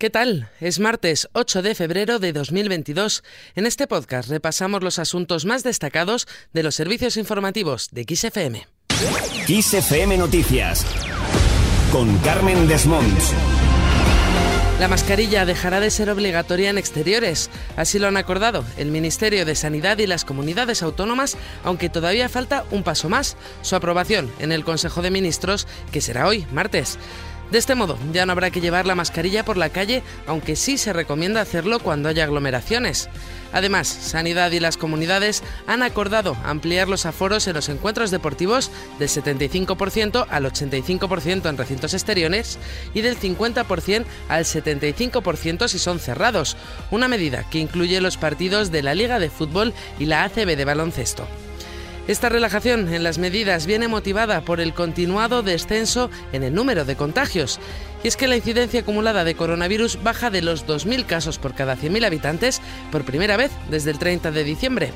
¿Qué tal? Es martes 8 de febrero de 2022. En este podcast repasamos los asuntos más destacados de los servicios informativos de XFM. XFM Noticias con Carmen Desmonts. La mascarilla dejará de ser obligatoria en exteriores. Así lo han acordado el Ministerio de Sanidad y las comunidades autónomas, aunque todavía falta un paso más, su aprobación en el Consejo de Ministros, que será hoy, martes. De este modo, ya no habrá que llevar la mascarilla por la calle, aunque sí se recomienda hacerlo cuando haya aglomeraciones. Además, Sanidad y las comunidades han acordado ampliar los aforos en los encuentros deportivos del 75% al 85% en recintos exteriores y del 50% al 75% si son cerrados, una medida que incluye los partidos de la Liga de Fútbol y la ACB de baloncesto. Esta relajación en las medidas viene motivada por el continuado descenso en el número de contagios. Y es que la incidencia acumulada de coronavirus baja de los 2.000 casos por cada 100.000 habitantes por primera vez desde el 30 de diciembre.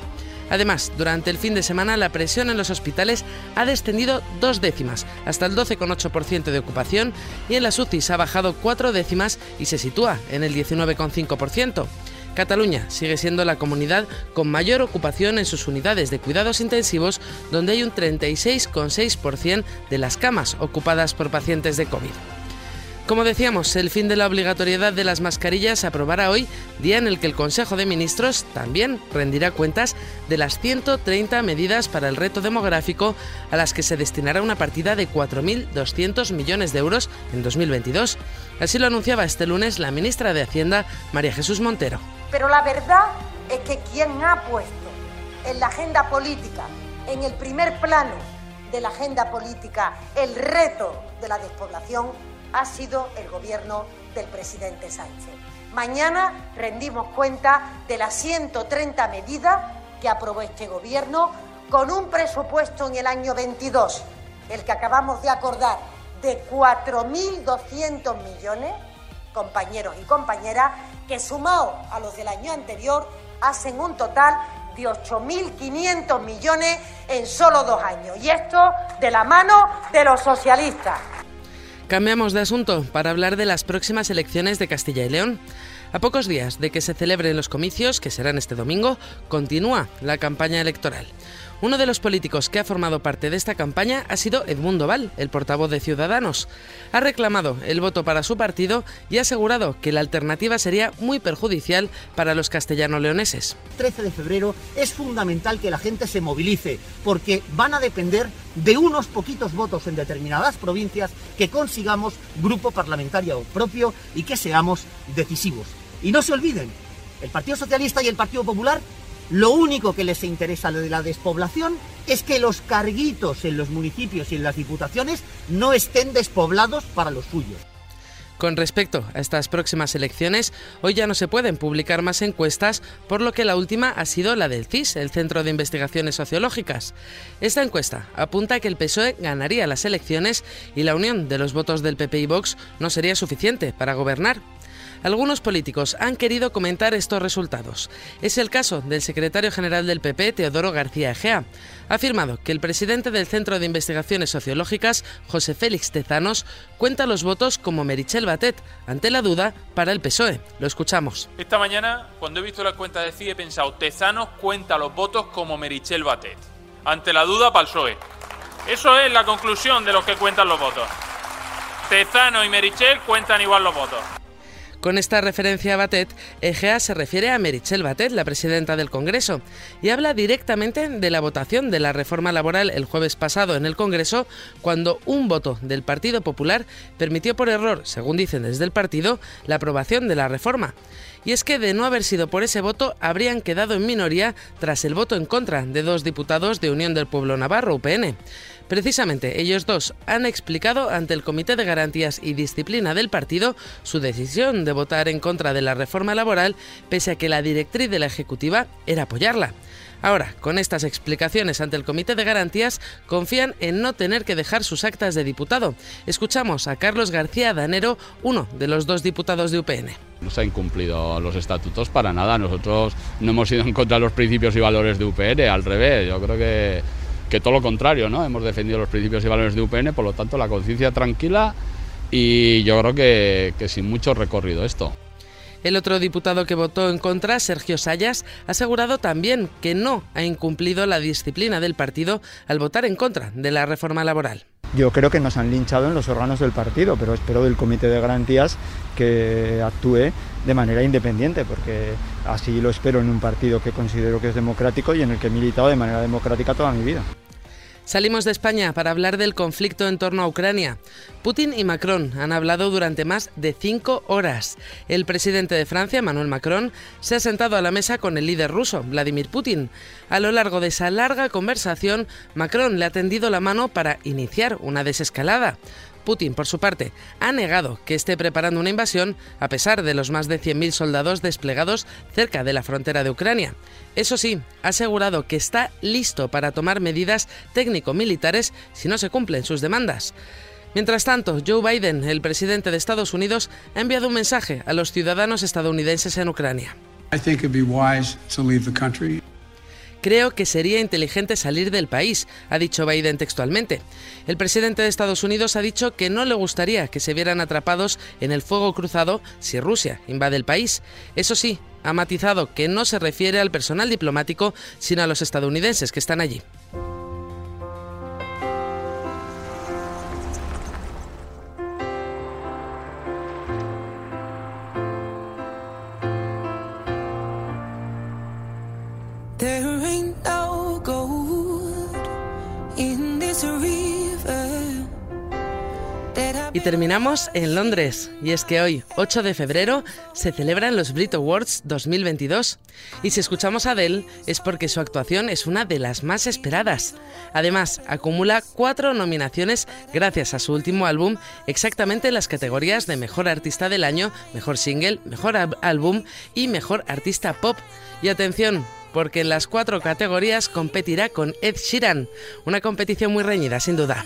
Además, durante el fin de semana la presión en los hospitales ha descendido dos décimas, hasta el 12,8% de ocupación, y en las UCIs ha bajado cuatro décimas y se sitúa en el 19,5%. Cataluña sigue siendo la comunidad con mayor ocupación en sus unidades de cuidados intensivos, donde hay un 36,6% de las camas ocupadas por pacientes de COVID. Como decíamos, el fin de la obligatoriedad de las mascarillas se aprobará hoy, día en el que el Consejo de Ministros también rendirá cuentas de las 130 medidas para el reto demográfico a las que se destinará una partida de 4.200 millones de euros en 2022. Así lo anunciaba este lunes la ministra de Hacienda, María Jesús Montero. Pero la verdad es que quien ha puesto en la agenda política, en el primer plano de la agenda política, el reto de la despoblación, ha sido el gobierno del presidente Sánchez. Mañana rendimos cuenta de las 130 medidas que aprobó este gobierno con un presupuesto en el año 22, el que acabamos de acordar, de 4.200 millones, compañeros y compañeras, que sumado a los del año anterior hacen un total de 8.500 millones en solo dos años. Y esto de la mano de los socialistas. Cambiamos de asunto para hablar de las próximas elecciones de Castilla y León. A pocos días de que se celebren los comicios, que serán este domingo, continúa la campaña electoral. Uno de los políticos que ha formado parte de esta campaña ha sido Edmundo Val, el portavoz de Ciudadanos. Ha reclamado el voto para su partido y ha asegurado que la alternativa sería muy perjudicial para los castellano-leoneses. 13 de febrero es fundamental que la gente se movilice porque van a depender de unos poquitos votos en determinadas provincias que consigamos grupo parlamentario propio y que seamos decisivos. Y no se olviden, el Partido Socialista y el Partido Popular lo único que les interesa de la despoblación es que los carguitos en los municipios y en las diputaciones no estén despoblados para los suyos. Con respecto a estas próximas elecciones, hoy ya no se pueden publicar más encuestas, por lo que la última ha sido la del CIS, el Centro de Investigaciones Sociológicas. Esta encuesta apunta a que el PSOE ganaría las elecciones y la unión de los votos del PP y Vox no sería suficiente para gobernar. Algunos políticos han querido comentar estos resultados. Es el caso del secretario general del PP, Teodoro García Egea. Ha afirmado que el presidente del Centro de Investigaciones Sociológicas, José Félix Tezanos, cuenta los votos como Merichel Batet, ante la duda para el PSOE. Lo escuchamos. Esta mañana, cuando he visto la cuenta de CIE, he pensado, Tezanos cuenta los votos como Merichel Batet. Ante la duda para el PSOE. Eso es la conclusión de los que cuentan los votos. Tezano y Merichel cuentan igual los votos. Con esta referencia a Batet, Egea se refiere a Merichel Batet, la presidenta del Congreso, y habla directamente de la votación de la reforma laboral el jueves pasado en el Congreso, cuando un voto del Partido Popular permitió por error, según dicen desde el partido, la aprobación de la reforma. Y es que de no haber sido por ese voto, habrían quedado en minoría tras el voto en contra de dos diputados de Unión del Pueblo Navarro, UPN. Precisamente ellos dos han explicado ante el Comité de Garantías y Disciplina del partido su decisión de votar en contra de la reforma laboral, pese a que la directriz de la Ejecutiva era apoyarla. Ahora, con estas explicaciones ante el Comité de Garantías, confían en no tener que dejar sus actas de diputado. Escuchamos a Carlos García Danero, uno de los dos diputados de UPN. No se han incumplido los estatutos para nada. Nosotros no hemos ido en contra de los principios y valores de UPN, al revés. Yo creo que que todo lo contrario, ¿no? Hemos defendido los principios y valores de UPN, por lo tanto la conciencia tranquila y yo creo que, que sin mucho recorrido esto. El otro diputado que votó en contra, Sergio Sayas, ha asegurado también que no ha incumplido la disciplina del partido al votar en contra de la reforma laboral. Yo creo que nos han linchado en los órganos del partido, pero espero del Comité de Garantías que actúe de manera independiente, porque así lo espero en un partido que considero que es democrático y en el que he militado de manera democrática toda mi vida. Salimos de España para hablar del conflicto en torno a Ucrania. Putin y Macron han hablado durante más de cinco horas. El presidente de Francia, Emmanuel Macron, se ha sentado a la mesa con el líder ruso, Vladimir Putin. A lo largo de esa larga conversación, Macron le ha tendido la mano para iniciar una desescalada. Putin, por su parte, ha negado que esté preparando una invasión a pesar de los más de 100.000 soldados desplegados cerca de la frontera de Ucrania. Eso sí, ha asegurado que está listo para tomar medidas técnico-militares si no se cumplen sus demandas. Mientras tanto, Joe Biden, el presidente de Estados Unidos, ha enviado un mensaje a los ciudadanos estadounidenses en Ucrania. Creo que sería inteligente salir del país, ha dicho Biden textualmente. El presidente de Estados Unidos ha dicho que no le gustaría que se vieran atrapados en el fuego cruzado si Rusia invade el país. Eso sí, ha matizado que no se refiere al personal diplomático, sino a los estadounidenses que están allí. Y terminamos en Londres, y es que hoy, 8 de febrero, se celebran los Brit Awards 2022. Y si escuchamos a Adele es porque su actuación es una de las más esperadas. Además, acumula cuatro nominaciones gracias a su último álbum, exactamente en las categorías de Mejor Artista del Año, Mejor Single, Mejor Álbum y Mejor Artista Pop. Y atención, porque en las cuatro categorías competirá con Ed Sheeran, una competición muy reñida, sin duda.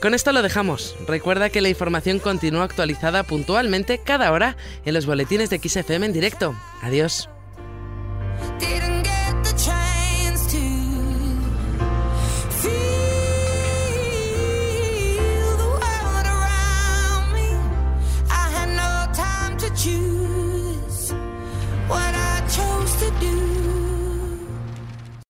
Con esto lo dejamos. Recuerda que la información continúa actualizada puntualmente cada hora en los boletines de XFM en directo. Adiós.